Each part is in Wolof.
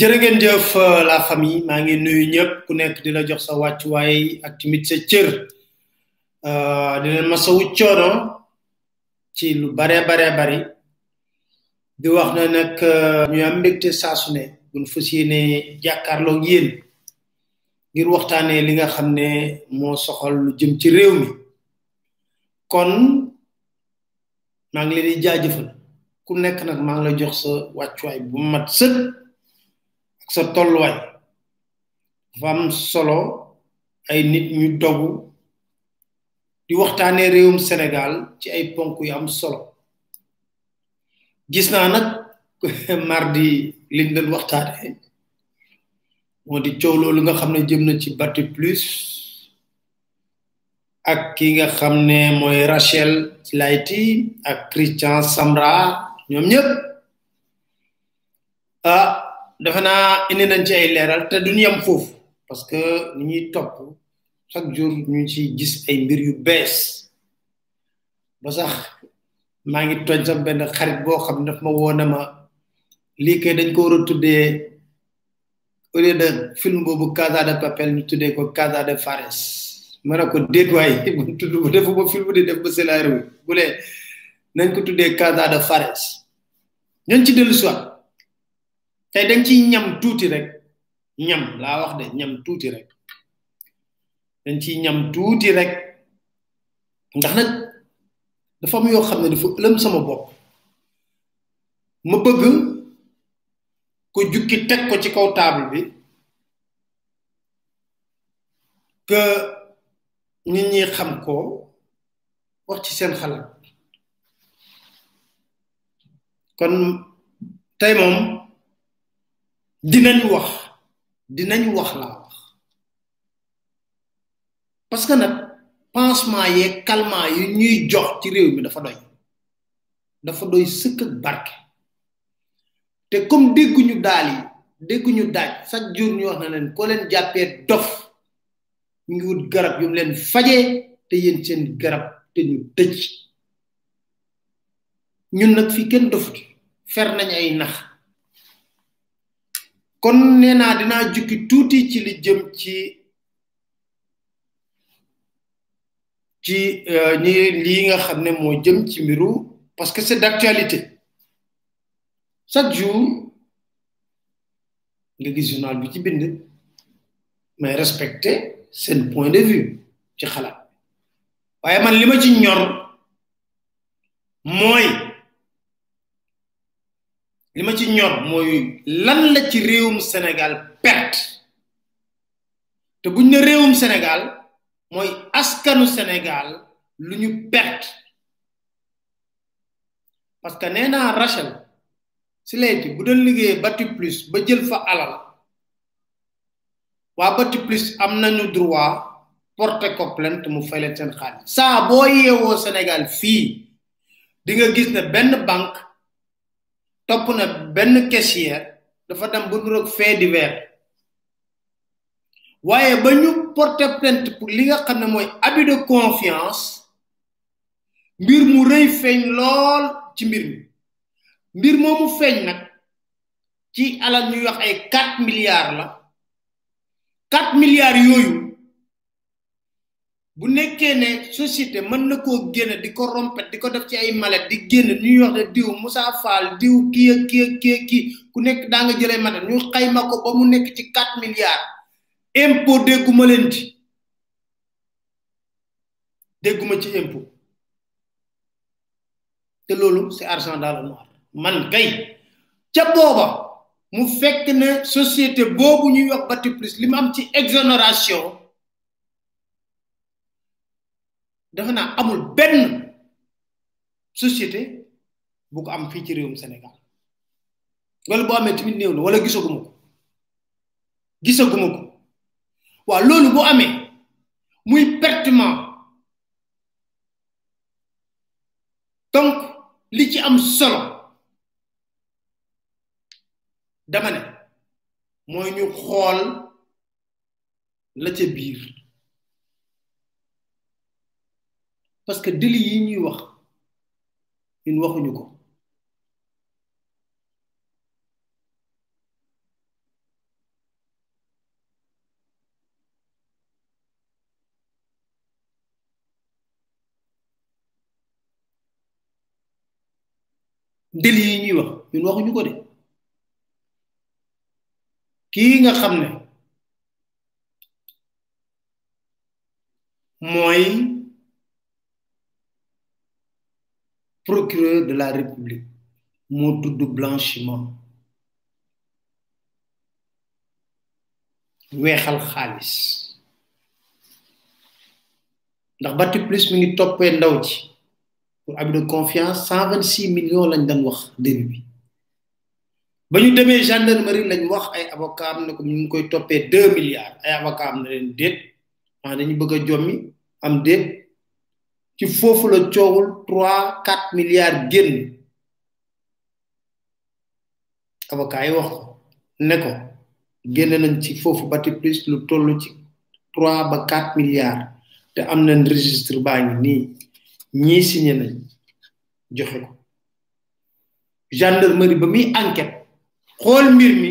jërë ngeen jëf euh, la famille maa ngi nuyu ñëpp ku nekk di la jox sa wàccuwaay ak tamit sa cër euh, di leen masawu coono ci lu bare bare bari di wax na nag euh, ñu am mbégte saa su ne buñ fas yéene jàkkaarloog yéen ngir waxtaanee li nga xam ne moo soxal lu jëm ci réew mi kon maa ngi leen di jaajëfal ku nekk nag maa ngi la jox sa wàccuwaay bu mat sëkk ak sa tolluwaay dafa am solo ay nit ñu dogu di waxtaanee réewum Sénégal ci ay ponk yu am solo gis naa nag mardi liñ doon waxtaanee moo di coow loolu nga xam ne jëm na ci bati plus ak ki nga xam ne mooy Rachel Layti ak Christian Samra ñoom ñëpp ah defe naa indi nañ ci ay leeral te duñu yem foofu parce que ni ñuy topp chaque jour ñu ci gis ay mbir yu bees ba sax maa ngi tooñ sax benn xarit boo xam ne daf ma woone ma lii kay dañ ko war a tuddee au lieu de film boobu Casa de Papel ñu tuddee ko Casa de Fares ma ne ko déet waay man tudd bu defu ba film di def ba scénario bi bu lee nañ ko tuddee Casa de Fares nañ ci dellu soit tey dañ ciy ñam tuuti rek ñam laa wax de ñam tuuti rek dañ ciy ñam tuuti rek ndax nag dafa am yoo xam ne dafa ëlëm sama bopp ma bëgg ko jukki teg ko ci kaw table bi que nit ñi xam ko wax ci seen xalaat kon tey moom dinañ wax dinañ wax laa wax parce que nag pansement yeeg calmant yi ñuy jox ci réew mi dafa doy dafa doy sëkk ak barke te comme dégguñu daal yi dégguñu daaj chaque jour ñu wax na leen ko leen jàppee dof ñu wut garab yu mu leen fajee te yéen seen garab te ñu tëj ñun nag fi kenn dofut fer nañ ay nax kon nee naa dinaa jukki tuuti ci li jëm ci ci ñi lii nga xam ne moo jëm ci mbiru parce que c'est d'actualité chaque jour nga gis journal bi ci bind mais respecter seen point de vue ci xalaat waaye man li ma ci ñor mooy li ma ci ñor mooy lan la ci réewum Sénégal perte te buñ ne réewum Sénégal mooy askanu Sénégal lu ñu perte parce que nee naa Rachel si layti bu doon liggéeyee bati plus ba jël fa alal waa bati plus am nañu droit porter ko plainte mu fay leen seen xaalis saa boo yeewoo Sénégal fii di nga gis ne benn banque topp na benn caissière dafa dem ba nuroog fait divers waaye ba ñu porté plainte pour li nga xam ne mooy abus de confiance mbir mu rëy feeñ lool ci mbir mi mbir moomu feeñ nag ci alal ñuy wax ay 4 milliards la 4 milliards yooyu bu nekkee ne société mën na koo génn di ko rompet di ko def ci ay malet di génn ñuy wax ne diw Moussa Fall diw kii ak kii ak kii ak kii ku nekk daa nga jëlee malet ñu xayma ko ba mu nekk ci 4 milliards impôt dégguma leen ci dégguma ci impôt te loolu c'est argent dans le noir man kay ca booba mu fekk ne société boobu ñuy wax bati plus li mu am ci exonération dafa naa amul benn société bu ko am fii ci réewum Sénégal wala boo amee tamit néew na wala gisaguma ko gisaguma ko waaw loolu bu amee muy pertement donc li ci am solo dama ne mooy ñu xool la ca biir parce que délit yi ñuy wax ñun waxuñu ko déli yi ñuy wax ñun waxuñu ko de kii nga xam ne mooy procureur de la république moo tudd blanchiment weexal xaalis ndax bati plus mi ngi toppee ndaw ci pour abus de confiance cent vingt six millions lañ doon wax début bi ba ñu demee gendarmerie lañ wax ay avocat am ne ko ñu ngi koy toppee deux milliards ay avocat am ne leen déet ah dañu bëgg a jommi am déet ci foofu la coowul trois quatre milliards génn avocat yi wax ko ne ko génne nañ ci foofu bati plus lu toll ci trois ba quatre milliards te am nañ registre baa ngi nii ñii signé nañ joxe ko gendarmerie ba muy enquête xool mbir mi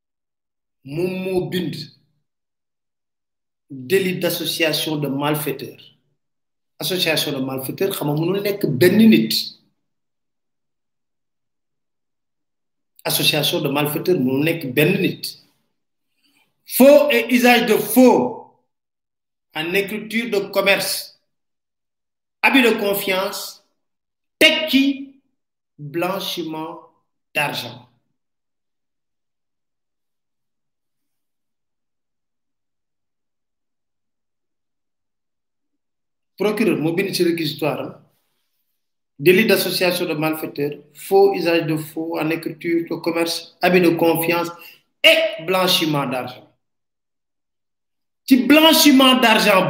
moom moo bind délit d'association de malfaiteur association de malfaiteur xam nga mënul nekk benn nit association de malfaiteur mënul nekk benn nit faux et usage de faux en écriture de commerce abus de confiance teg ci blanchiment d'argent procureur moo bind ci délit d'association de malfaiteurs faux usage de faux en écriture de commerce abus de confiance et blanchiment d'argent ci blanchiment d'argent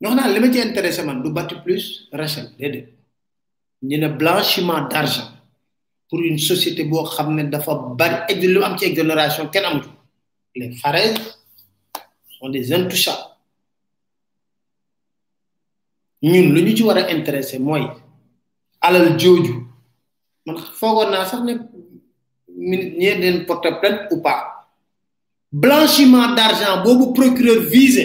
ñoo xam li ma ci intéressé man du bâti plus Rachel déedéet ñu ne blanchiment d' argent pour une société boo xam ne dafa bari et lu am ci exonération kenn amatu les Fares sont des intouchables ñun lu ñu ci war a intéressé mooy alal jooju man foogoon naa sax ne minute ñee leen porte plainte ou pas blanchiment d' argent boobu procureur visé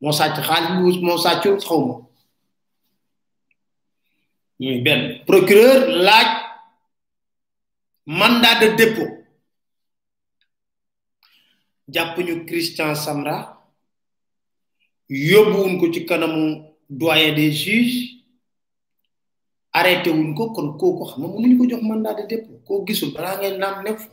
moo sàcc xaalis bu moo sàccul xaw ma muy benn procureur laaj mandat de dépôt jàpp ñu Christian Samra yóbbuwuñ ko ci kanamu doyen des juges arrêté wuñ ko kon kooku xam nga mënuñu ko jox mandat de dépôt koo gisul balaa ngay naan nekk fa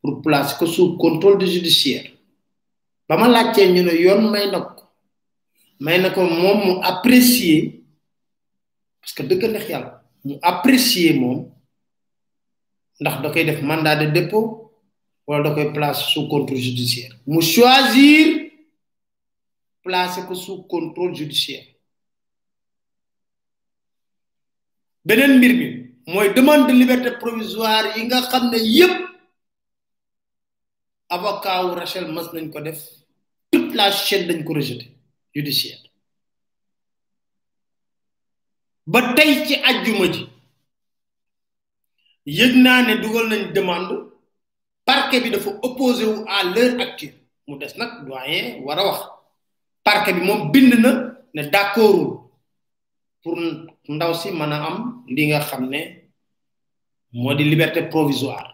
pour placer ko sous contrôle du judiciaire ba ma laajtee ñu ne yoon may na ko may na ko moom mu apprécier parce que dëgg neex yàlla mu apprécier moom ndax da koy def mandat de dépôt wala da koy placer sous contrôle judiciaire mu choisir placer ko sous contrôle judiciaire beneen mbir mi mooy demande de liberté provisoire yi nga xam ne yépp avocat wu Rachel mas nañ ko def toute la chaîne dañ ko rejeté judiciaire ba tey ci ajjuma ji yëg naa ne dugal nañ demande parquet bi dafa opposé wu à l'heure actuelle mu des nag doyen war a wax parquet bi moom bind na ne d'accordul pour ndaw si mën a am li nga xam ne moo di liberté provisoire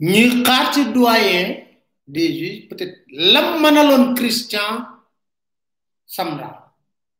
ñuy xaar ci doyen des juges peut-être lam mënaloon Christian Samra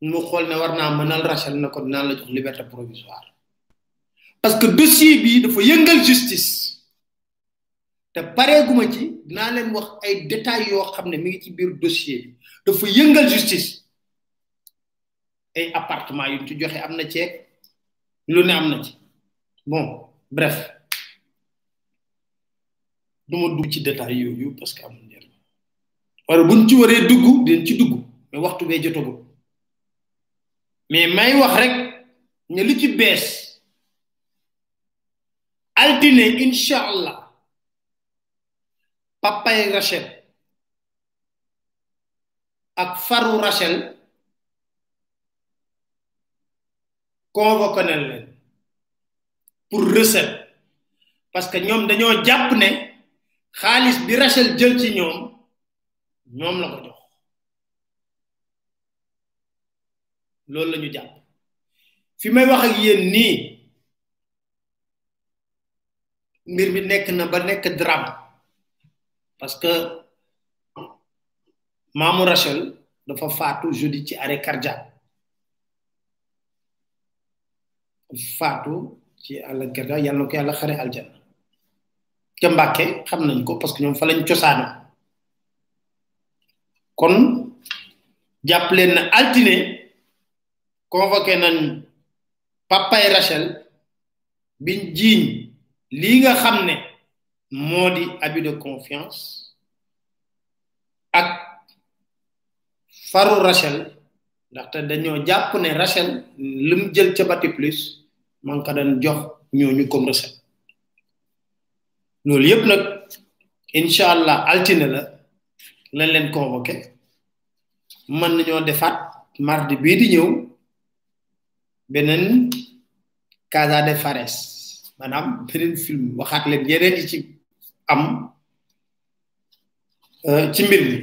mu xool ne war naa mënal Rachel na ko dinaa la jox liberté provisoire parce que dossier bi dafa yëngal justice te pareeguma ci dinaa leen wax ay détails yoo xam ne mi ngi ci biir dossier bi dafa yëngal justice ay appartement yu ci joxe am na ceeg lu ne am na ci bon bref du ma dugg ci détail yooyu parce que amul njëriñ wala buñ ci waree dugg dinañ ci dugg mais waxtu bee jotagul mais may wax rek ne li ci bees altine incha allah papay Rachel ak faru Rachel convoqué nañ leen pour recette parce que ñoom dañoo jàpp ne xaalis bi Rachel jël ci ñoom ñoom la ko jox loolu la ñu jàpp fi may wax ak yéen nii mbir mi nekk na ba nekk drame parce que Mamour Rachel dafa faatu jeudi ci arrêt cardiaque faatu ci àll cardiaque yàlla na ko yàlla xare aljanna ca Mbàkke xam nañ ko parce que ñoom fa lañ cosaano kon jàpp leen na altine convoqué nañ papay Rachel biñ jiiñ lii nga xam ne moo di abus de confiance ak faru Rachel ndaxte dañoo jàpp ne Rachel lu mu jël ca bati plus man ka doon jox ñooñu comme recette loolu yëpp nag incha allah altine la lañ leen convoqué mën nañoo defaat mardi bii di ñëw beneen Casa de Fares maanaam beneen film waxaat leen yeneen yi ci am euh, ci mbir mi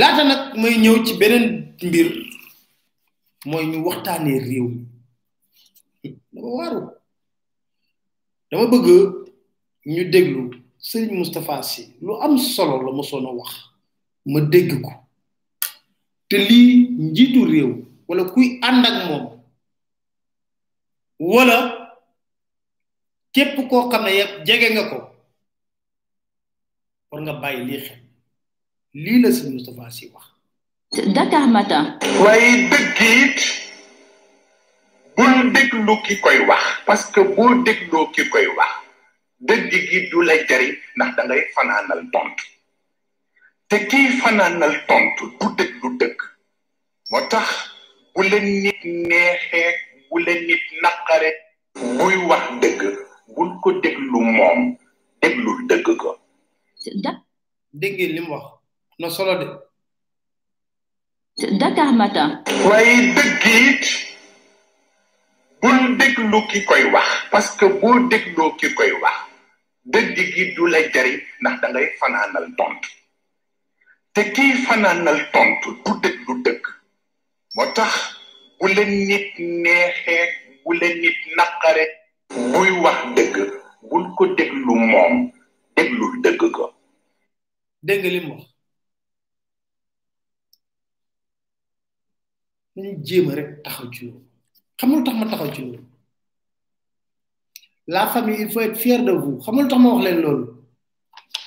laata nag may ñëw ci beneen mbir mooy ñu waxtaanee réew mi dama waaru dama bëgg ñu déglu sëriñ Moustapha Sy lu am solo la mosoon a wax ma dégg ko te lii njiitu réew wala kuy ànd ak moom wala képp koo xam ne yëpp jege nga ko war nga bàyyi lii xel lii la sëñ Moustapha Sy wax Dakar Matin. waaye dëgg it bul déglu ki koy wax parce que boo dégloo ki koy wax dëgg gi du la jariñ ndax da ngay fanaanal tontu te kiy fanaanal tontu du dëgg du dëgg moo tax bu la nit neexee bu la nit naqare buy wax dëgg bul ko déglu moom déglu dëgg ko dégg ngeen li mu wax na solo de Dakar Matin. waaye dëgg it bul déglu ki koy wax parce que boo dégloo ki koy wax dëgg gi du la jariñ ndax da ngay fanaanal tontu te kii fanaanal tontu du déglu dëgg moo tax bu la nit neexee bu la nit naqare buy wax dëgg bul ko déglu moom déglul dëgg ko dégg nga li mu wax nañu jéem rek taxaw ci loolu xamul tax ma taxaw ci loolu la famille il faut être fier de vous xamul tax ma wax leen loolu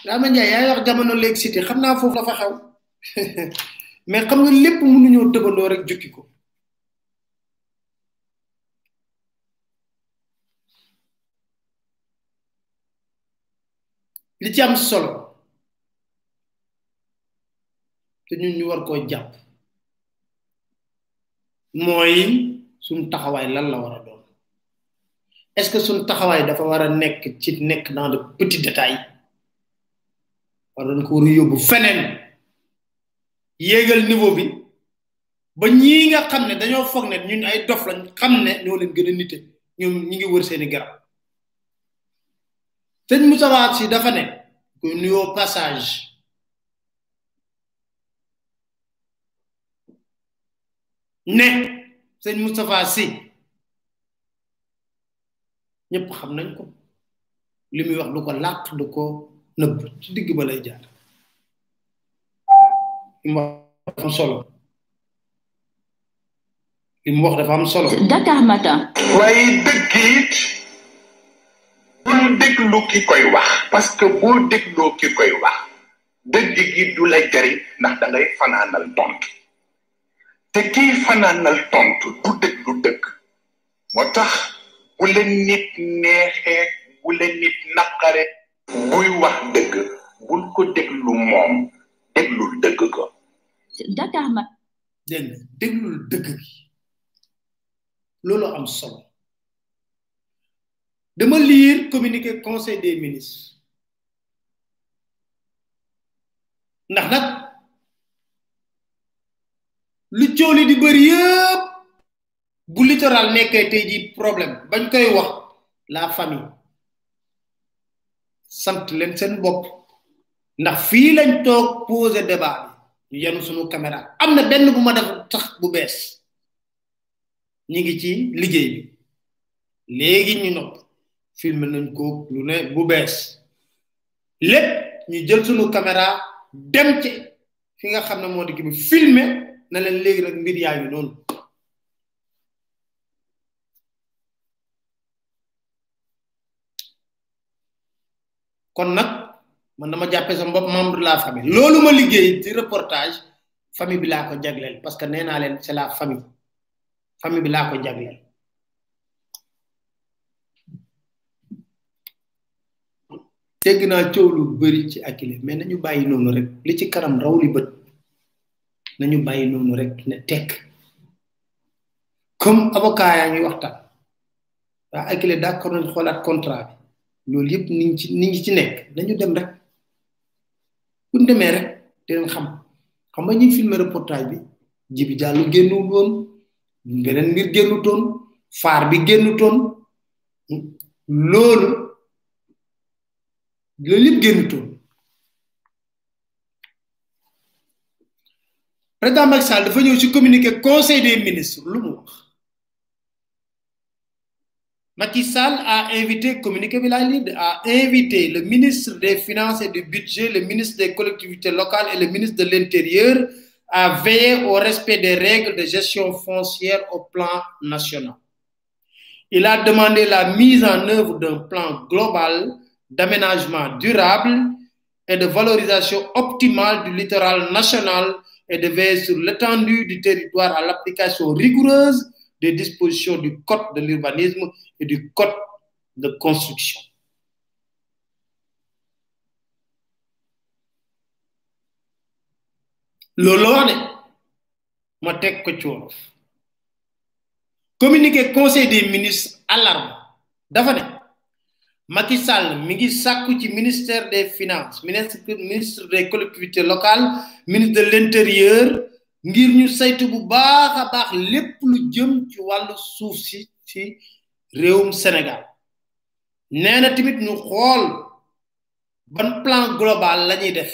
Rama Ndiaye yaay wax jamono léegi cité xam naa foofu dafa xew mais xam nga lépp mënuñoo tëbandoo rek jukki ko li ci am solo te ñun ñu war koo jàpp mooy suñ taxawaay lan la war a doon est-ce que suñ taxawaay dafa war a nekk ci nekk dans de petits détails war nañ ko war a yóbbu feneen yéegal niveau bi ba ñii nga xam ne dañoo foog ne ñun ay dof lañ xam ne ñoo leen gën a nite ñoom ñi ngi wër seeni garab sëñ Moustapha Sy dafa ne ko nuyoo passage ne sëñ Moustapha Sy ñëpp xam nañ ko li muy wax du ko làq du ko nëbb ci digg ba lay jaar li mu wax dafa solo li mu wax dafa am solo Dakar Matin. waaye dëgg it bul déglu ki koy wax parce que boo dégloo ki koy wax dëgg gi du la jariñ ndax da ngay fanaanal tontu te kii fanaanal tontu du déglu dëgg moo tax bu la nit neexee bu la nit naqare buy wax dëgg bul ko déglu moom déglul dëgg ko Dakar Matin. dégg nga déglul dëgg gi loolu am solo dama lire communiqué conseil des ministres ndax nag lu coow li di bëri yëpp bu littoral nekkee tey ji problème bañ koy wax la famille sant leen seen bopp ndax fii lañ toog poser débat bi ñu yenu suñu caméra am na benn bu ma def tax bu bees ñi ngi ci liggéey bi léegi ñu nopp film nañ ko lu ne bu bees lépp ñu jël suñu caméra dem ci fi nga xam ne moo di bi filmé na leen léegi nag mbir yaa ngi noonu kon nag man dama jàppee sama bopp membre de la famille loolu ma liggéey ci reportage famille bi laa ko jagleel parce que nee naa leen c'est la famille famille bi laa ko jagleel tegg naa coow lu bëri ci akile mais nañu bàyyi noonu rek li ci kanam raw li bët nañu bàyyi noonu rek ne tekk comme avocat yaa ngi waxtaan waa akile d'accord nañ xoolaat contrat bi loolu yëpp ni ci ni ngi ci nekk nañu dem rek bu ñu demee rek dinañ xam xam nga ñuy filmer reportage bi jibi jàllu génnul woon beneen mbir génnutoon faar bi génnutoon loolu loolu yëpp génnu président Macky Sall dafa ñëw ci communiqué conseil des ministres lu Macky Sall a invité a invité le ministre des finances et du budget le ministre des collectivités locales et le ministre de l'intérieur à veiller au respect des règles de gestion foncière au plan national il a demandé la mise en œuvre d'un plan global d'aménagement durable et de valorisation optimale du littoral national et de sur l'étendue du territoire à l'application rigoureuse des dispositions du Code de l'urbanisme et du Code de construction. Le ma teg ko ci wolof communiqué conseil des ministres alarme dafa ne Macky Sall mi ngi sàkku ci ministère des finances ministre ministre des collectivités locales ministre de l'intérieur ngir ñu saytu bu baax a baax lépp lu jëm ci wàllu suuf si ci réewum Sénégal nee na tamit ñu xool ban plan global la ñuy def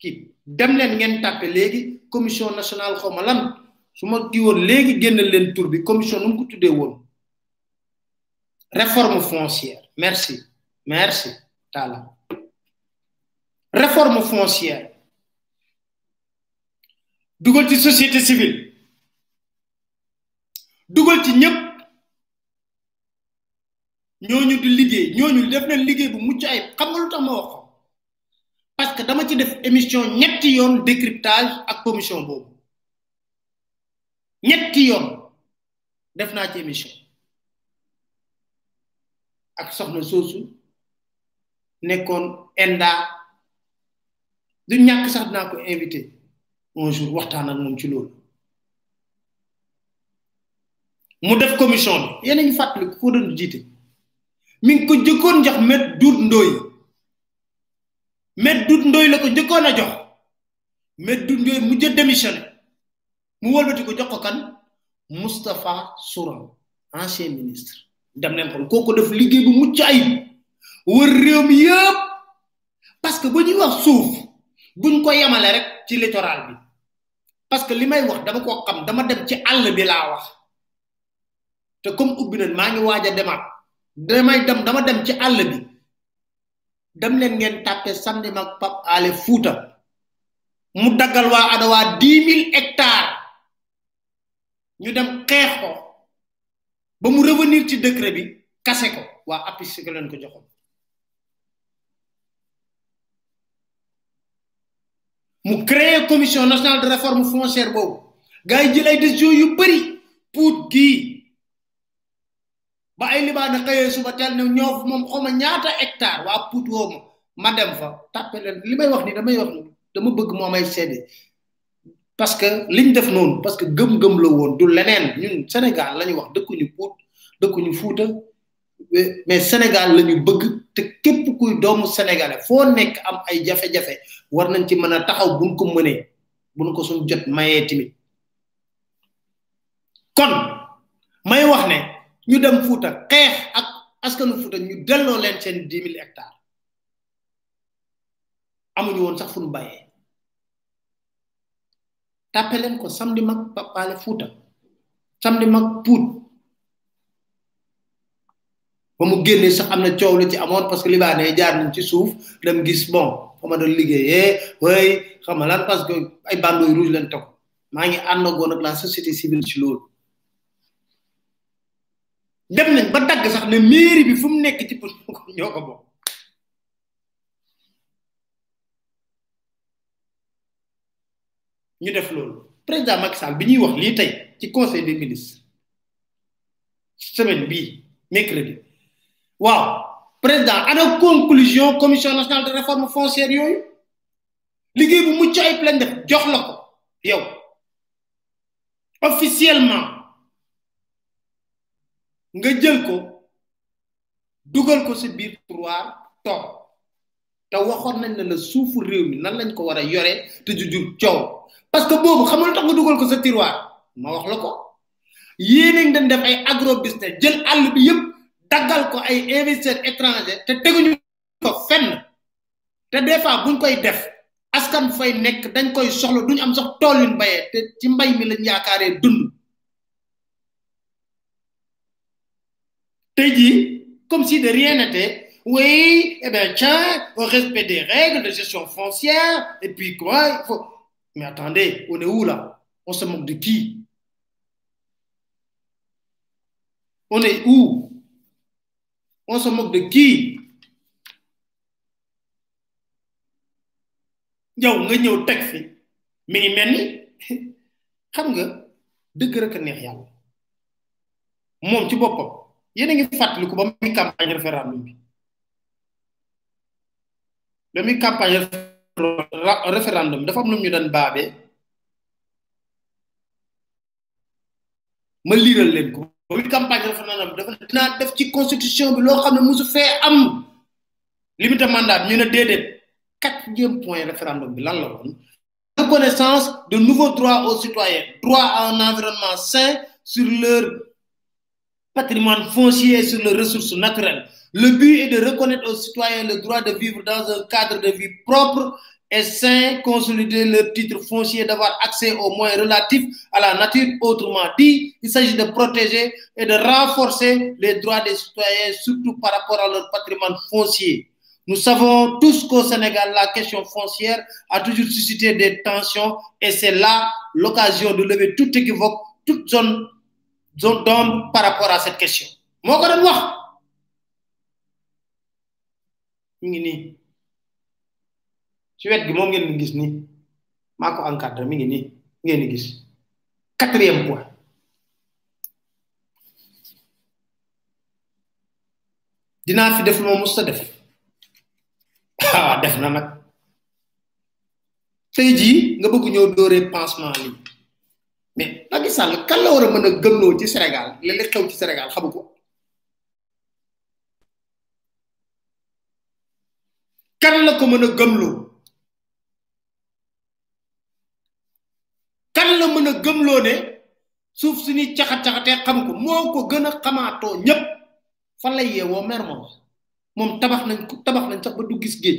kii dem leen ngeen tàppe léegi commission nationale xaw ma lan su ma kii woon léegi génn leen tur bi commission nu mu ko tuddee woon réforme foncière merci merci Talla réforme foncière dugal ci société civile dugal ci ñëpp ñooñu di liggéey ñooñu def nañ liggéey bu mucc ayib xam nga lu tax ma wax ko parce que dama ci def émission ñetti yoon décryptage ak commission boobu ñetti yoon def naa ci émission ak soxna soosu nekkoon enda du ñàkk sax dinaa ko invité un jour waxtaan ak moom ci loolu mu def commission bi yéen a ngi fàttali ko doon jiite mi ngi ko jëkkoon jox met duut ndooy met dut ndoy la ko njëkkoon a jox met dut ndoy mu jë démissionné mu wëlbati ko jox ko kan Moustapha Souran ancien ministre dem leen kon kooku def liggéey bu mucc ayib wër réew mi yëpp parce que bu ñuy wax suuf buñ ko yemale rek ci littoral bi parce que li may wax dama ko xam dama dem ci àll bi laa wax te comme ubbi nañ maa ngi waaj a demaat damay dem dama dem ci àll bi dem leen ngeen tàppe samedi mag pap ale fuuta mu daggal waa adawaa dix mille hectares ñu dem xeex ko ba mu revenir ci décret bi kase ko waa apis ko leen ko joxoon mu créer commission nationale de réforme foncière boobu gars yi jël ay décision yu bëri puut gii ba ay libaa na xëyee suba teel ne ñoo moom xoma ñaata hectare waa puut woo ma ma dem fa tàppe leen li may wax ni damay wax ni dama bëgg moo may seede parce que liñ def noonu parce que gëm-gëm la woon du leneen ñun Sénégal la ñu wax dëkkuñu puut dëkkuñu fuuta mais Sénégal la ñu bëgg te képp kuy doomu sénégalais foo nekk am ay jafe-jafe war nañ ci mën a taxaw buñ ko mënee buñ ko suñ jot mayee tamit kon may wax ne ñu dem Fuuta xeex ak askanu Fuuta ñu delloo leen seen dix mille hectares amuñu woon sax fu ñu bàyyee tàppe leen ko samedi mag papaale fuuta samedi mag puut ba mu génnee sax am na coow lu ci amoon parce que libaane yi jaar nañ ci suuf dem gis bon fa ma doon liggéeyee way xam nga lan parce que ay bandoy rouge leen toog maa ngi àndagoon ak la société civile ci loolu dem nañ ba dagg sax ne mairie bi fu mu nekk ci pour ñoo ko bokk ñu def loolu président Macky Sall bi ñuy wax lii tey ci conseil des ministres semaine bii mercredi waaw président ana conclusion commission nationale de réforme foncière yooyu liggéey bu mucc ay plein def jox la ko yow officiellement nga jël ko dugal ko si biir tiroir toog te waxoon nañ ne la suufu réew mi nan lañ ko war a yoree te ju jur coow parce que boobu xamul tax nga dugal ko sa tiroir ma wax la ko yéen a ngi doon def ay agro business jël àll bi yëpp daggal ko ay investisseurs étrangers te teguñu ko fenn te des fois buñ koy def askan fay nekk dañ koy soxla duñ am sax tool yuñ bayee te ci mbay mi lañ yaakaaree dund tey jii comme si de rien n'était oui eh ben tiens au respect des règles de gestion foncière et puis quoi il faut mais attendez on est où là on se moque de qui on est où on se moque de qui yow nga ñëw teg fi mi ngi mel ni xam nga dëgg rek a neex yàlla moom ci boppam yéen a ngi fàttaliku ba muy campagne référendum bi ba muy campagne référendum dafa am lu ñu daan baabee ma liiral leen ko ba muy campagne dafa naan dafa dinaa def ci constitution bi loo xam ne mosu fee am limité mandat ñu ne déedéet quatrième point référendum bi lan la woon reconnaissance de nouveaux droits aux citoyens droit à un environnement sain sur leur patrimoine foncier sur les ressources naturelles. Le but est de reconnaître aux citoyens le droit de vivre dans un cadre de vie propre et sain, consolider le titre foncier, d'avoir accès aux moyens relatifs à la nature. Autrement dit, il s'agit de protéger et de renforcer les droits des citoyens, surtout par rapport à leur patrimoine foncier. Nous savons tous qu'au Sénégal, la question foncière a toujours suscité des tensions et c'est là l'occasion de lever tout équivoque, toute zone zone d'ombre par rapport à cette question moo ko doon wax ñu ngi nii ci wet gi moom ngeen di gis nii maa ko encadré mi ngi nii ngeen di gis quatrième point dinaa fi def lu ma mus a def ah def na nag tey jii nga bëgg ñëw dóoree pansement lii mais Macky Sall kan la war a mën a gëmloo ci Sénégal li li xew ci Sénégal xamu ko kan la ko mën a gëmloo kan la mën a gëmloo ne suuf suñuy caxat-caxatee xam ko moo ko gën a xamaatoo ñépp fan lay yeewoo mer moom moom tabax nañ ko tabax nañ sax ba du gis géej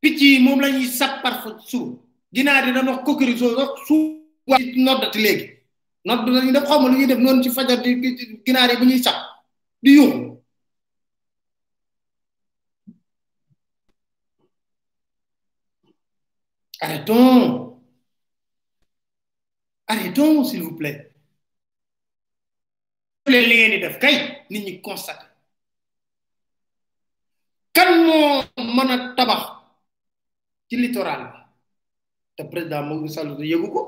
picc yi moom la ñuy sab par fa suba ginaar yi dana wax coquerel soo wax suuf wax noddati léegi nodd dañuy def xaw ma lu ñuy def noonu ci fajar di ginaar yi bu ñuy sab di yuuxu Arrêtons. Arrêtons, s'il vous plaît. leen li ngeen di def kay nit ñi constaté kan moo mën a tabax ci littoral bi te président Macky Sall du yëgu ko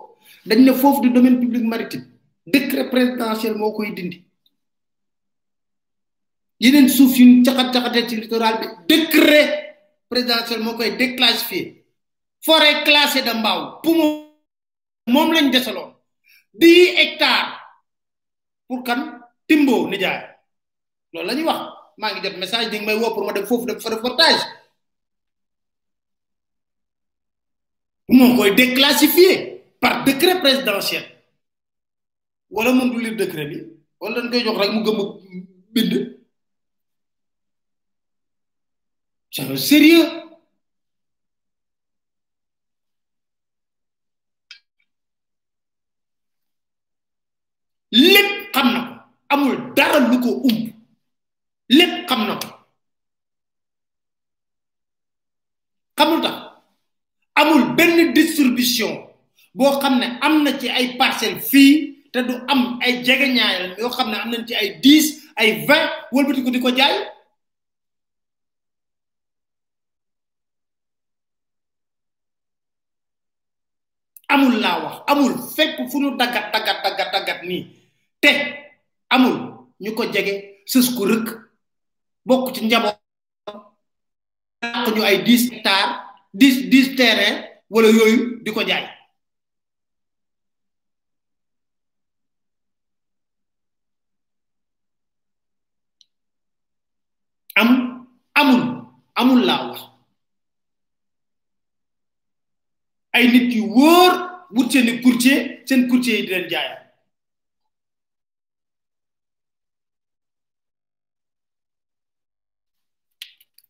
dañ ne foofu du domaine public maritime décret présidentiel moo koy dindi yeneen suuf yu ñu caxat caxatee ci littoral bi décret présidentiel moo koy déclassifié forêt classée de Mbao poumon moom lañ desaloon dix hectares pour kan timbo nijaay loolu la ñuy wax maa ngi jot message di may woo pour ma dem foofu def fa reportage moo koy déclassifié par décret présidentiel wala moom du lire décret bi wala dañ koy jox rek mu gëm bind c'est sérieux lépp xam na ko amul dara lu ko umb lépp xam na ko xamul tax amul benn distribution boo xam ne am na ci ay parcelle fii te du am ay jegeñaayal yoo xam ne am nañ ci ay dix ay vingt wëlbati ko di ko jaay amul laa wax amul fekk fu ñu daggat daggat daggat daggat nii te amul ñu ko jege sës ko rëkk bokk ci njaboot ko ñu ay dix hectares dix dix terrain wala yooyu di ko jaay am amul amul laa wax ay nit yu wóor wut seeni courtier seen courtier yi di leen jaaya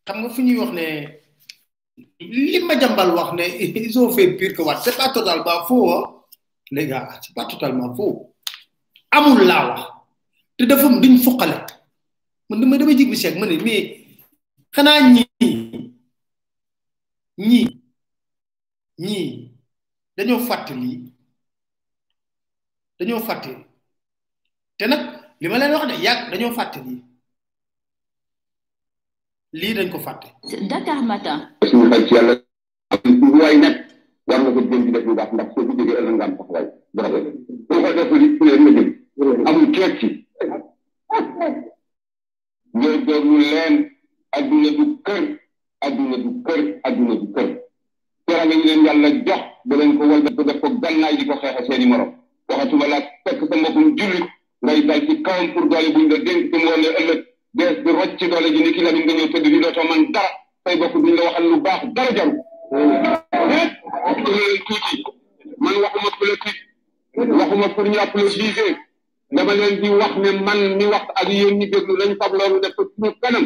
xam nga fu ñuy wax ne li ma jambal wax ne ils ont fait pire que Wade c'est pas totalement faux hein les gars c'est pas totalement faux amul laa wax te dafa duñ fuqale man dama dama jig bi seeg ma ne mais xanaa ñii ñii ñii dañoo fàtte lii dañoo fàtte te nag li ma leen wax ne yàgg dañoo fàtte lii lii dañ ko fàtte. Dakar Matin. suñu xel ci yàlla waay nekk war na ko jëm di def lu baax ndax soo ko jógee ëllëg nga am taxawaay bu rafet boo ko def li fu leen nga jëm amul ceeb ci góorgóorlu leen adduna du kër adduna du kër adduna du kër dara nga leen yàlla jox bu leen ko wal ko def ko gannaay di ko xeexe seeni morom waxatuma laa fekk sa mbokkum jullit ngay dal ci kawam pour doole buñ la dénk te mu war la ëllëg dees di rocc ci doole ji ni ki lamin nga ñëw tëdd di dootoo man dara say bokk duñ la waxal lu baax dara jaru déet ku leen tuuti man waxuma politique waxuma pour ñu applaudiser dama leen di wax ne man mi wax ak yéen ñi déglu nañ fab loolu def ko suñu kanam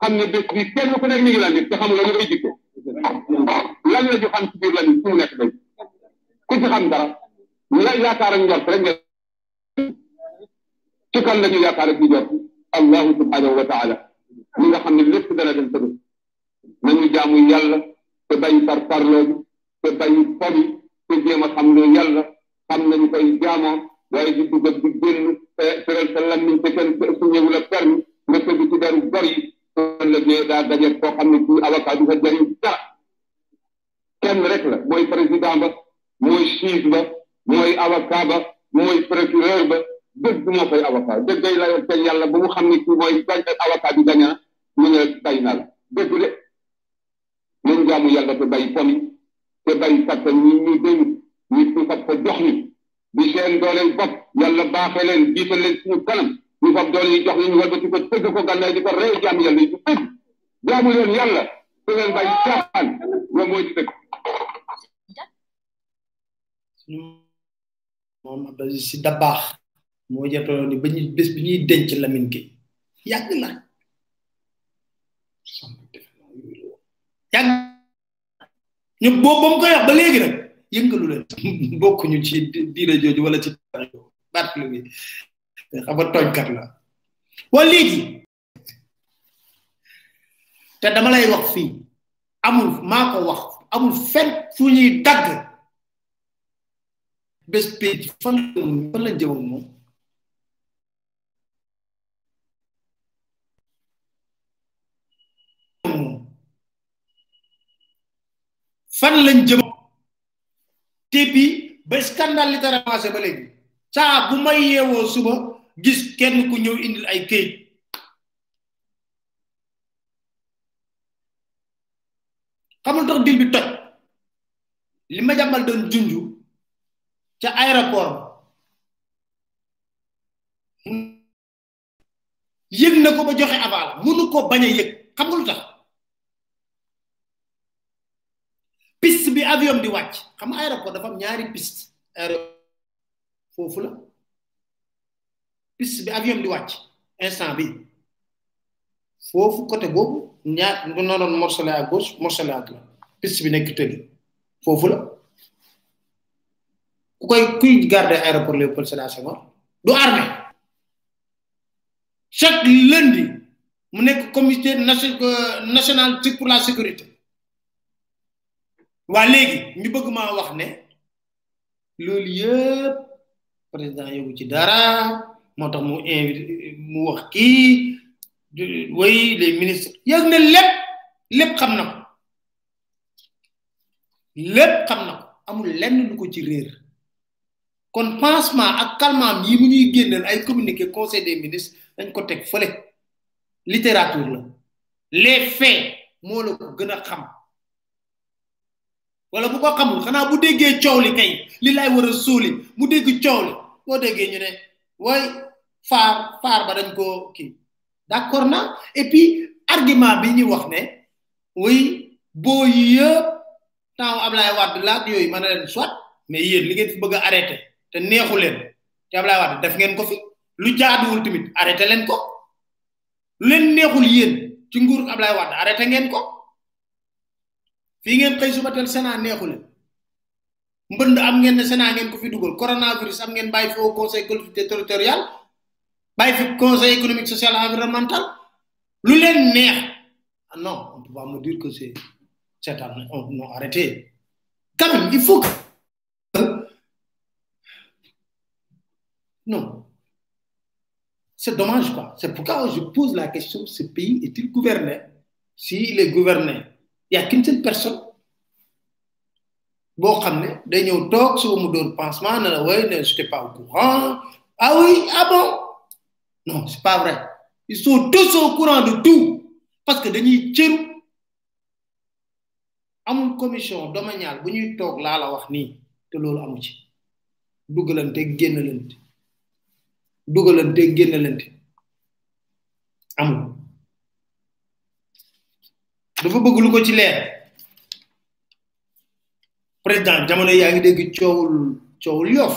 xam ne bés bi kenn ku nekk mi ngi Lamine te xamul la nga koy jikko lan la ñu xam ci biir Lamine fu mu nekk dañ ku ci xam dara la yaakaar ak njort rek nga ci kan la ñu yaakaar ak njort allahu subhanahu wa taala li nga xam ne lépp dana dem tëdd nañu jaamu yàlla te bàyyi par parloo bi te bàyyi pari te jéem a xam loo yàlla xam nañu koy jaamoo waaye di dugg ak di génn te tëral sa lammiñ te kenn su ñëw la permi nga tëdd ci deru gor yi kon la jee daa daje koo xam ne kii avocat du sa jëriñ dara kenn rek la mooy président ba mooy juge ba mooy avocat ba mooy procureur ba dëgg moo koy avocat dëgg day la yor seen yàlla ba mu xam ne kii mooy gañ avocat bi gaña mu ne bay na la dëgg de nañ jaamu yàlla te bàyyi poni te bàyyi fàtte ñi ñu dénk ñi ñu fab ko jox ñu di seen dooleel bopp yàlla baaxee leen jiital leen suñu kanam ñu fab doole yi jox ñu ñu walbati ko tëgg ko gànnaay di ko rey jaamu yàlla yi du tëgg jaamu leen yàlla te leen bàyyi caaxaan loolu mooy ci dëgg moom Abdou Aziz si dabaax moo jatoon ni ba ñuy bés bi ñuy denc Lamine Gueye yàgg na yàgg ñu boobu ba mu koy wax ba léegi nag yëngalu leen bokkuñu ci diine jooju wala ci baat lu bi xam nga tooñkat la waa léegi te dama lay wax fii amul maa ko wax amul fenn fu ñuy dagg bés pénc fan fan la jëwal moom fan lañ jëm tepi ba scandale li dara passé ba légui sa bu may yéwo suba gis kenn ku ñew indil ay keuyit xamul tax dil bi toj li ma jàmbal doon junj ca aéroport yëg na ko ba joxe aval mënu ko bañ a yëg xam nga lu tax piste bi avion di wàcc xam nga aéroport dafa am ñaari piste aéroport foofu la piste bi avion di wàcc instant bi foofu côté boobu ñaar du na doon morcelé à gauche morcelé à droite piste bi nekk tëli foofu la ku koy kuy garder aéroport Léopold Sédar Senghor du armée chaque lundi mu nekk comité national pour la sécurité waa léegi ñu bëgg maa wax ne loolu yëpp président yow ci dara moo tax mu invité mu wax kii way les ministres yëg ne lépp lépp xam na ko lépp xam na ko amul lenn lu ko ci réer kon pansement ak calmant yi mu ñuy génneel ay communiqué conseil des ministres dañ ko teg fële littérature la les faits moo la ko gën a xam wala bu ko xamul xanaa bu déggee coow li kay li lay war a suuli mu dégg coow li boo déggee ñu ne way faar faar ba dañ ko kii d'accord na et puis argument bi ñuy wax ne oui boo yi yëpp temps Ablaye Wade laaj yooyu ma ne leen soit mais yéen li ngeen fi bëgg a arrêté te neexu leen te Ablaye Wade def ngeen ko fi lu jaaduwul tamit arrêté leen ko lu leen neexul yéen ci nguur Ablaye Wade arrêté ngeen ko fii ngeen xëy suba teel Sénat neexu leen mbënd am ngeen ne Sénat ngeen ko fi dugal coronavirus am ngeen bàyyi fi au conseil collectivité territorial bàyyi fi conseil économique social environnemental lu leen neex ah non on peut pas me dire que c'est c'est un on non arrêtez quand même il faut que non c'est dommage quoi c'est pourquoi je pose la question ce pays est-il gouverné s'il est gouverné il y a qu'une seule personne boo xam ne day ñëw toog suba mu doon pansement ne la way ne j'étais pas au courant ah oui ah bon non c'est pas vrai ils sont tous au courant de tout parce que dañuy cëru amul commission domaniale bu ñuy toog laa la wax nii te loolu amu ci dugalante génnalante dugalante génnalante amul dafa bëgg lu ko ci leer président jamono yaa ngi dégg coowul coowul yof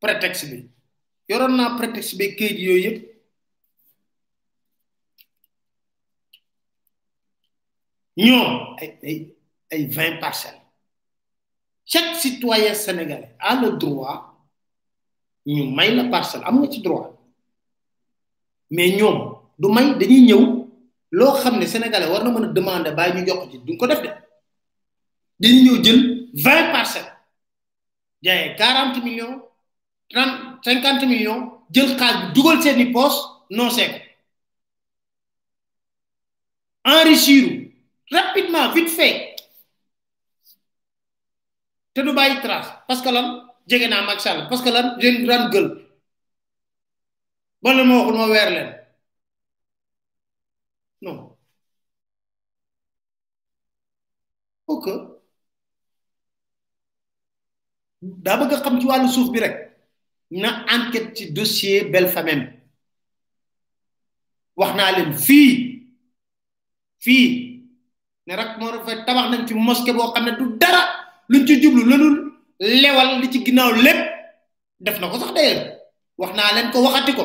prétexte bi yoroon naa prétexte bi kayit yooyu yëpp ñoom ay ay ay vingt parcelles chaque citoyen sénégalais a le droit ñu may la parcelle am nga ci droit mais ñoom du may dañuy ñëw loo xam ne sénégalais war na mën a demander bàyyi ñu jox ko ci duñ ko def de dañuy ñëw jël vingt parcelles jaayee quarante millions trente cinquante millions jël xaalis bi dugal seen i poos non c'est ko enrichir rapidement vite fait te du bàyyi trace parce que lan jege naa Macky Sall parce que lan leen daan gël bala ma waxul ma weer leen non pour que daa bëgg a xam ci wàllu suuf bi rek na enquête ci dossier belle famem wax naa leen fii fii ne rek moo rafet tabax nañ ci mosquée boo xam ne du dara luñ ci jublu lënul lewal li ci ginnaaw lépp def na ko sax d'ailleurs wax naa leen ko waxati ko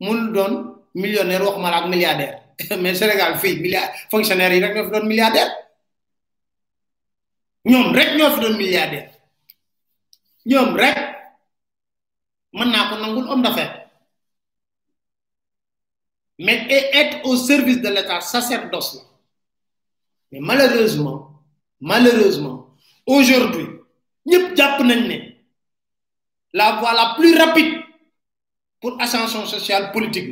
mënul doon millionnaire waxuma la ak milliardaire mais Sénégal fii milliard fonctionnaire yi rek ñoo fi doon milliardaire ñoom rek ñoo fi doon milliardaire ñoom rek mën naa ko nangul homme d'affaires mais et être au service de l'État sacerdoce la mais malheureusement malheureusement aujourd'hui ñëpp jàpp nañ ne la voie la plus rapide pour ascension sociale politique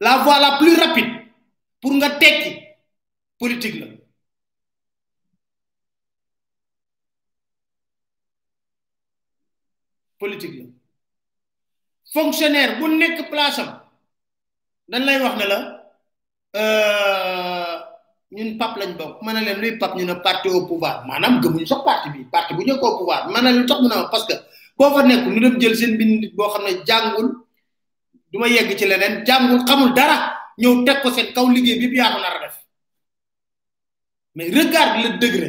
la la voie la plus rapide pour nga tekki politique la politique la fonctionnaire bu nekk place am dañ lay wax ne la euh, ñun pap lañ bokk ma ne leen luy pap ñu ne parti au pouvoir maanaam gëmuñu sax parti bi parti bu ñëw ko au pouvoir ma ne leen lu tax mu ne ma parce que boo fa nekk ñu dem jël seen bind nit boo xam ne jàngul du ma yegg ci leneen jàngul xamul dara ñëw teg ko seen kaw liggéey bi yëpp yaa ko nar a def mais regarde le degré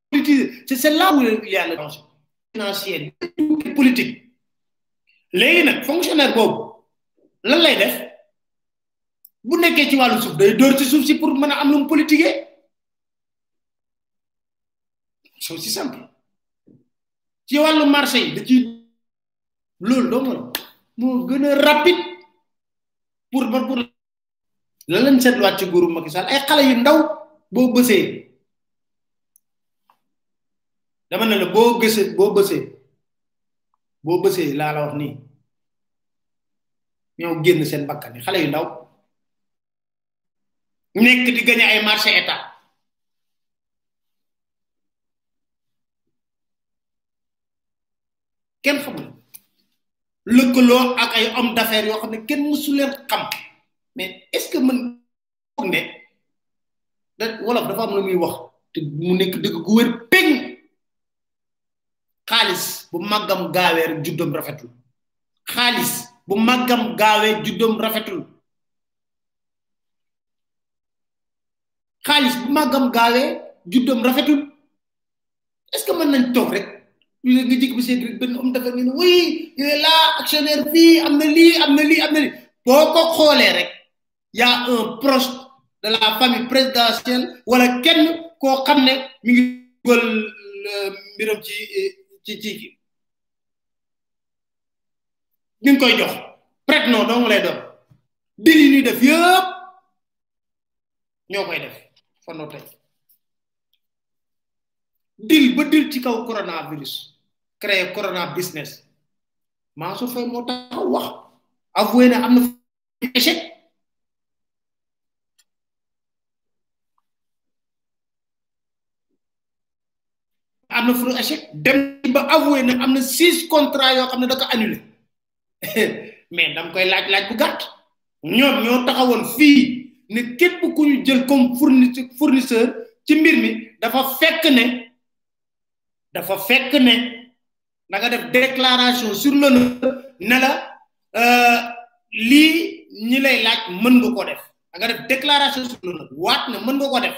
politiser c'est c'est là où il y a le danger financier politique léegi nag fonctionnaire boobu lan lay def bu nekkee ci wàllu suuf day dóor ci suuf si pour mën a am lu mu politiquer c'est aussi simple ci wàllu marché yi da ci loolu doo nga moo gën a rapide pour pour la lañ seetluwaat ci nguuru Macky Sall ay xale yu ndaw boo bësee dama ne la boo gësee boo bësee boo bësee laa la wax nii ñoo génn seen bakkan yi xale yu ndaw nekk di gagné ay marché état kenn xamul lëkkaloo ak ay homme d'affaires yoo xam ne kenn mësu leen xam mais est-ce que mën foog ne da wolof dafa am lu muy wax te mu nekk dëgg gu wér peñ xaalis bu màggam gaawee rek juddoom rafetul xaalis bu màggam gaawee juddoom rafetul xaalis bu màggam gaawee juddoom rafetul est-ce que mën nañ toog rek ñu ne nga jik bi seeg rek benn homme d'affaires ñu ne oui il est là actionnaire fii am na lii am na lii am na lii boo ko xoolee rek y a un proche de la famille présidentielle wala kenn koo xam ne mi ngi dugal mbiram ci ci ci ki ñu ngi koy jox prête non dong lay doon dili ñuy def yëpp ñoo koy def fa noo tey dil ba dil ci kaw coronavirus créer corona business Mansour Faye moo taxaw wax avoué ne am na échec am na fu échec dem ba avoué ne am na six contrats yoo xam ne da ko annulé mais dam koy laaj laaj bu gàtt ñoom ñoo taxawoon fii ne képp ku ñu jël comme fournisseur fournisseur ci mbir mi dafa fekk ne dafa fekk ne da nga def déclaration sur l'honneur ne la euh, lii ñi lay laaj mën nga ko def da nga def déclaration sur l'honneur waat ne mën nga ko def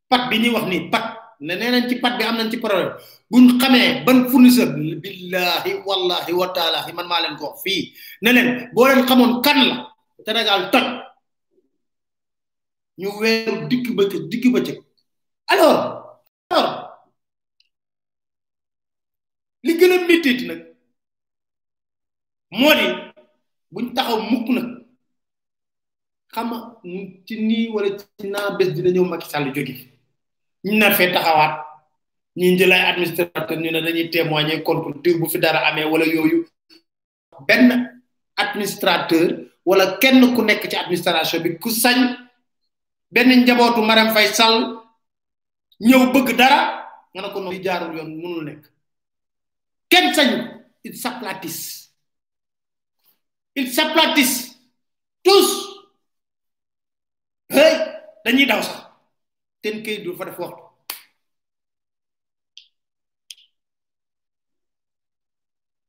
pat bi ñuy wax ni pat ne nee nañ ci pat bi am nañ ci problème buñ xamee ban fournisseur billahi wallahi wa taala man maa leen ko wax fii ne leen boo leen xamoon kan la Sénégal toj ñu weeru dikk bëccëg dikk bëccëg alors alors li gën a méttiti nag moo di buñ taxaw mukk nag xam nga ci nii wala ci naa bés dina ñëw Macky Sall jóge fi ñu nar fee taxawaat ñi jël ay administrateur ñu ne dañuy témoigner contre diw bu fi dara amee wala yooyu benn administrateur wala kenn ku nekk ci administration bi ku sañ benn njabootu maram fay sal ñëw bëgg dara nga ne ko noonu li jaarul yoon mënul nekk kenn sañ il s'aplatisse il s'aplatisse tous hey dañuy daw sax ten kay du fa def waxtu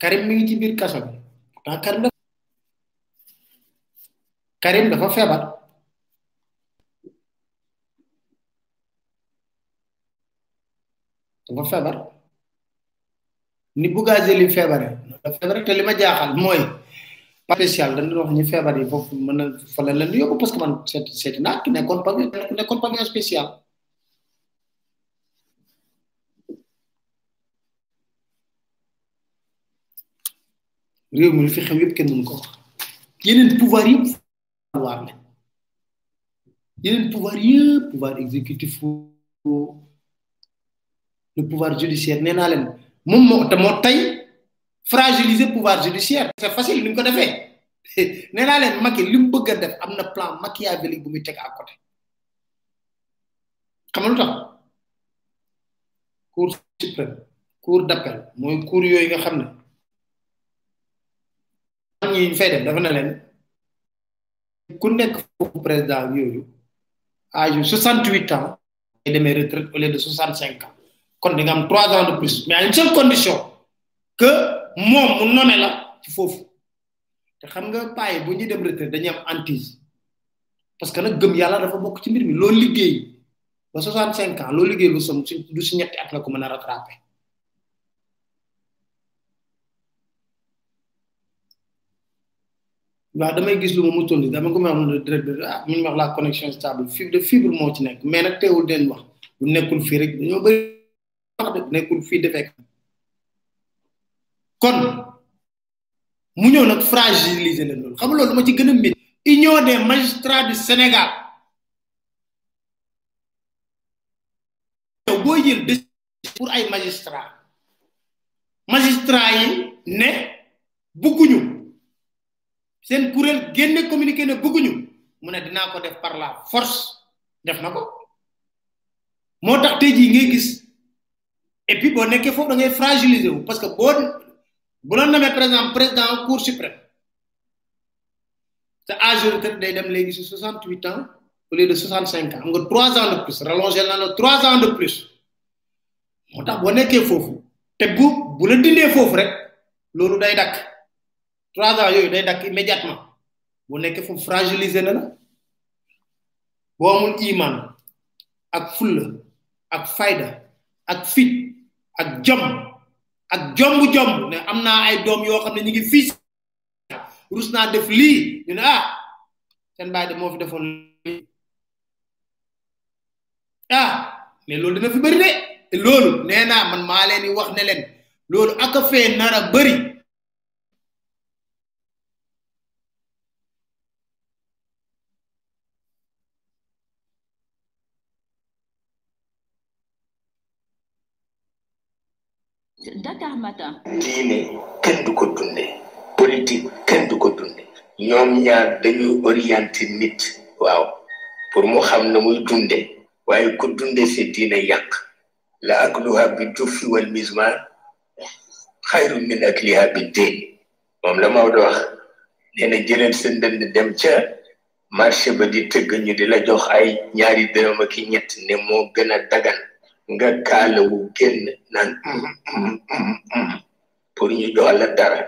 Karim mi ngi ci biir kaso bi pourtant Karim dafa Karim dafa feebar dafa feebar ni Bougazelli feebare dafa feebar te li ma jaaxal mooy pas spécial dañ doon wax ñu feebar yi foofu mën na fa la leen di yóbbu parce que man seet seeti naa ki nekkoon pavillon ki nekkoon pavillon spécial réew mi lu fi xew yëpp kenn mënu ko wax yeneen pouvoir yëpp pouvoir lañ yeneen pouvoir yëpp pouvoir exécutif le pouvoir judiciaire nee naa leen moom moo te moo tey fragiliser pouvoir judiciaire c'est facile ni mu ko defee nee naa leen Macky li mu bëgg a def am na plan machiavélique bu muy teg à côté xam nga lu tax cour suprême cour d'appel mooy cour yooyu nga xam ne am ñi fay def dafa na leen ku nekk foofu président yooyu âge soixante huit ans ngay demee retraite au lieu de soixante cinq ans kon di nga am trois ans de plus mais à une seule condition que moom mu nommé la ci foofu te xam nga paay bu ñuy dem retraite dañuy am antise parce que nag gëm yàlla dafa bokk ci mbir mi loo liggéey ba 65 ans loo liggéey lu som du si ñetti at la ko mën a rattrapé waaw damay gis lu ma mu tondi dama ko ma am direct de ah mun wax la connexion stable fibre de fibre moo ci nekk mais nag teewul den wax bu nekkul fii rek dañoo bëri wax de nekkul fii defee kon mu ñëw nag fragiliser leen loolu xam nga loolu ma ci gën a métti union des magistrats du Sénégal yow boo jël décision pour ay magistrats magistrats yi ne bugguñu seen kuréel génne communiqué ne bugguñu mu ne dinaa ko def par la force def na ko moo tax tey jii ngay gis et puis boo nekkee foofu da ngay fragiliser wu parce que boo bu la namee par exemple président cour suprême sa âge de retraite day dem léegi si 68 ans au lieu de 65 ans am nga 3 ans de plus rallongé na la 3 ans de plus moo tax boo nekkee foofu te bu bu la dindee foofu rek loolu day dakk trois ans yooyu day dakk immédiatement bu nekk fu fragiliser na la boo amul iman ak fulla ak fayda ak fit ak jom ak jomb-jomb ne am naa ay doom yoo xam ne ñu ngi fii rus naa def lii ñu ne ah seen baay de moo fi defoon ah mais loolu dina fi bëri de te loolu nee naa man maa leen di wax ne leen loolu aka fee nar a bëri Dakar Matin. diine kenn du ko dunde politique kenn du ko dunde ñoom ñaar dañuy orienté nit waaw pour mu xam na muy dunde waaye ku dunde si diine yàq la akluha bi tuffi wal mizmar xayru min akliha bi teen moom la Maodo wax nee na jëlal sa ndënd dem ca marché ba di tëgg ñu di la jox ay ñaari dërëm ak ñett ne moo gën a dagan nga kaalawu génn naan pour ñu jox la dara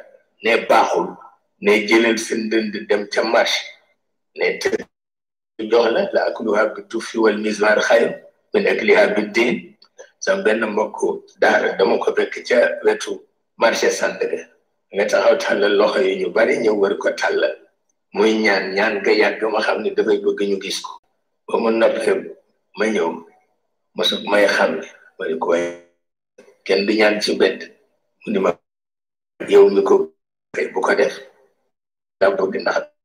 ne baaxul ne jëlal sa ndënd dem ca marché ne tëgg jox la la akluha bi tufi wal mizmar xayr min akliha bi din sama benn mbokk daara dama ko fekk ca wetu marché Sandaga nga taxaw tàllal loxo yi ñu bari ñëw wër ko tàllal muy ñaan ñaan nga yàgg ma xam ne dafay bëgg ñu gis ko ba mu noppee ma ñëw mosu may xam ne ma ne ko waaye kenn du ñaan ci bedd mu ni ma yow mi ko kay bu ko def daa bëgg ndax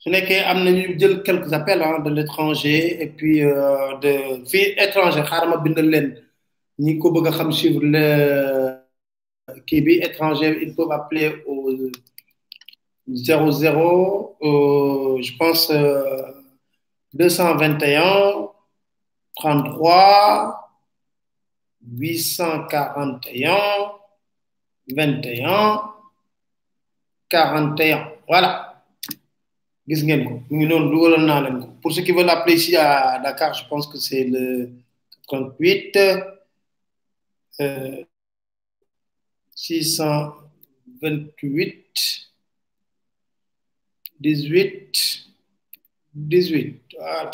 su nekkee am na ñu jël quelques appels ah de l'étranger et puis euh, de fii étranger xaaral ma bindal leen ñi ko bëgg a xam suivre le kii bi étranger ils peuvent appeler au zéro zéro euh, je pense deux cent vingt et un trente trois huit cent quarante et un vingt et un 41 voilà gis ngeen ko mu ngi noonu dugaloon naa leen ko pour ceux qui veulent appeler ici à Dakar je pense que c'est le 38 euh, 628 18 18 voilà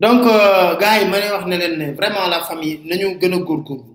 donc euh, gars yi ma lay wax ne leen ne vraiment la famille nañu gën a góorgóorlu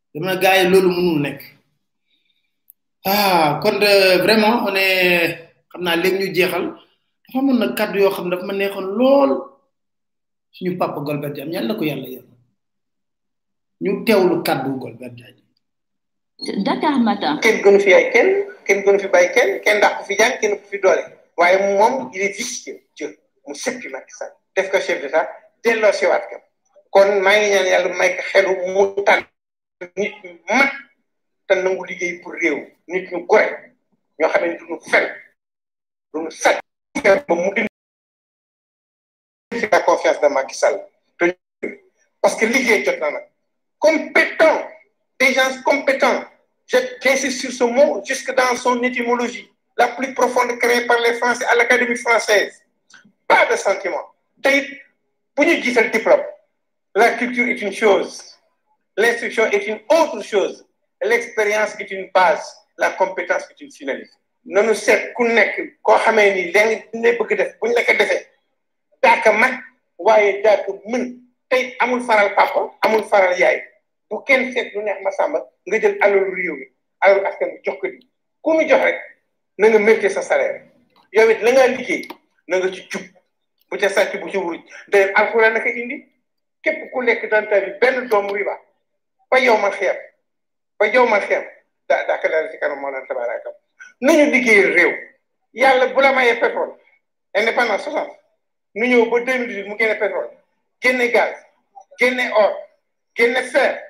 dem na gars yi loolu mënul nekk ah kon de vraiment on est xam naa léegi ñu jeexal dafa amoon na kàddu yoo xam ne dafa ma neexoon lool suñu papa Golbert Diagne yàlla ko yàlla yërëm ñu teewlu kàddu Golbert Diagne Dakar Matin. kenn gënu fi ay kenn kenn gënu fi bàyyi kenn kenn ndax ku fi jàng kenn ku fi doole waaye moom il est vicieux Dieu mu seppi Macky Sall def ko chef d'état delloo si waat kam kon maa ngi ñaan yàlla may ko xelu mu tànn nit ñu mat te nangu liggéey pour réew nit ñu gore ñoo xam ne duñu fen duñu sàcc ba mu dindi fi la confiance de Macky Sall te parce que liggéey jot na nag compétent des gens compétents j'insiste sur ce mot jusque dans son étymologie la plus profonde créée par les Français à l'Académie française pas de sentiment tey bu ñu jiital diplôme la culture est une chose l'instruction est une autre chose l'expérience est une base la compétence est une finalité nanu seet ku nekk koo xamee ni léegi ñu lay bëgg def bu ñu la ko defee daaka mag waaye daaka mën tey amul faral papa amul faral yaay bu kenn seet lu neex ma sàmba nga jël alalu réew mi alalu askan bi jox ko di ku mu jox rek na nga méttee sa salaire yow it la ngaa liggéey na nga ci jub bu ca sàcc bu ci wuruj day alxuraan naka indi képp ku lekk danta bi benn doomu riba ba yow ma xeeb ba yow ma xeeb daa daa ko daal ci kanam moo laan tabaaraakam nañu liggéey réew yàlla bu la mayee pétrole indépendance soixante nu ñëw ba deux mille dix-huit mu génne pétrole génne gaz génne or génne fer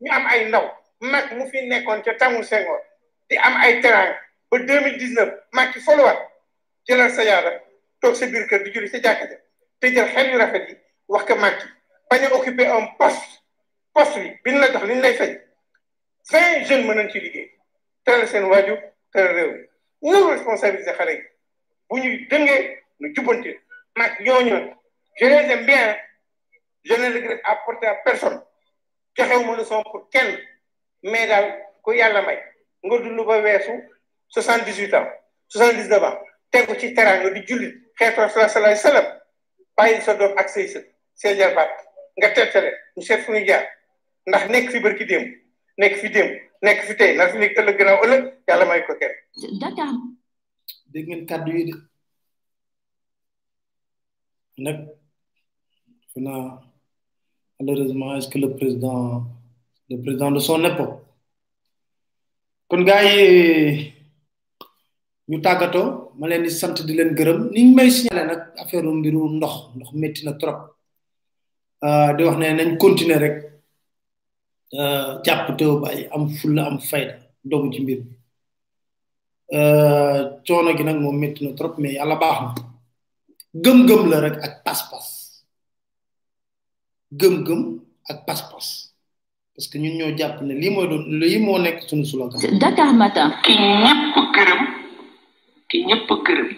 ñu am ay ndaw mag mu fi nekkoon ca tàngu Senghor di am ay terrain ba deux mille dix neuf mag ki foluwaat jëlal sa yaara toog sa biir kër di julli sa jàkka ja te jël xel yu rafet yi wax ko mag ki bañ a occuper un poste poste bi bi ñu la jox li ñu lay fay vingt jeunes mën nañ ci liggéey tëral seen waajur tëral réew mi nanu responsabiliser xale yi bu ñuy dëngee nu jubbante mag ñooñu je les aime bien je ne regrette à porter à personne joxewu ma leçon pour kenn mais daal ku yàlla may nga dund ba weesu soixante dix huit ans soixante dix neuf ans tegu ci teraanga di jullit xeetu rasulullah sallallahu alayhi wasallam bàyyi sa doom ak say sët say jarbaat nga tettale ñu seet fu ñu jaar ndax nekk fi barki démb nekk fi démb nekk fi tey na fi nekk ëllëg gannaaw ëllëg yàlla may ko kenn. Dakar. dégg ngeen kàddu yi de nag fi naa malheureusement est-ce que le président le président de son époque kon gars yi ñu tàggatoo ma leen di sant di leen gërëm ni ñu may signalé nag affaire mbiru ndox ndox métti na trop di wax ne nañ continuer rek jàpp teew bàyyi am fulla am fayda dogu ci mbir bi euh, coono gi nag moom métti na trop mais yàlla baax na gëm-gëm la rek ak pas-pas gëm-gëm ak pas-pas parce que ñun ñoo jàpp ne lii mooy doon lii moo nekk suñu slogan Dakar Matin. ki ñëpp gërëm ki ñëpp gërëm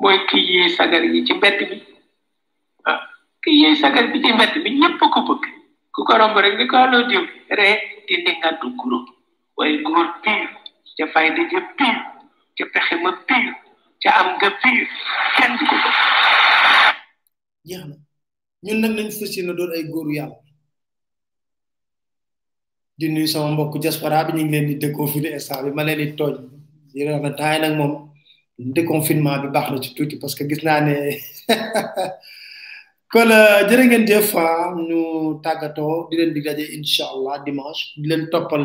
mooy ki yee sagar yi ci mbedd bi waaw ki yëy sagar bi ci mbedd bi ñëpp ko bëgg ku ko romb rek ni ko loo diw ree di ndingatu guro waaye góor piir ca fayda ja piir ca pexe ma piir ca am nga piir kenn du ko bëgg jeex na ñun nag nañ fas yéene doon ay góoru yàlla di nuyu sama mbokk diaspora bi ñu ngi leen di déconfiné instant bi ma leen di tooñ di leen wax temps yi nag moom déconfinement bi baax na ci tuuti parce que gis naa ne kon jërë ngeen jëf ñu tàggatoo di leen di daje incha allah dimanche di leen toppal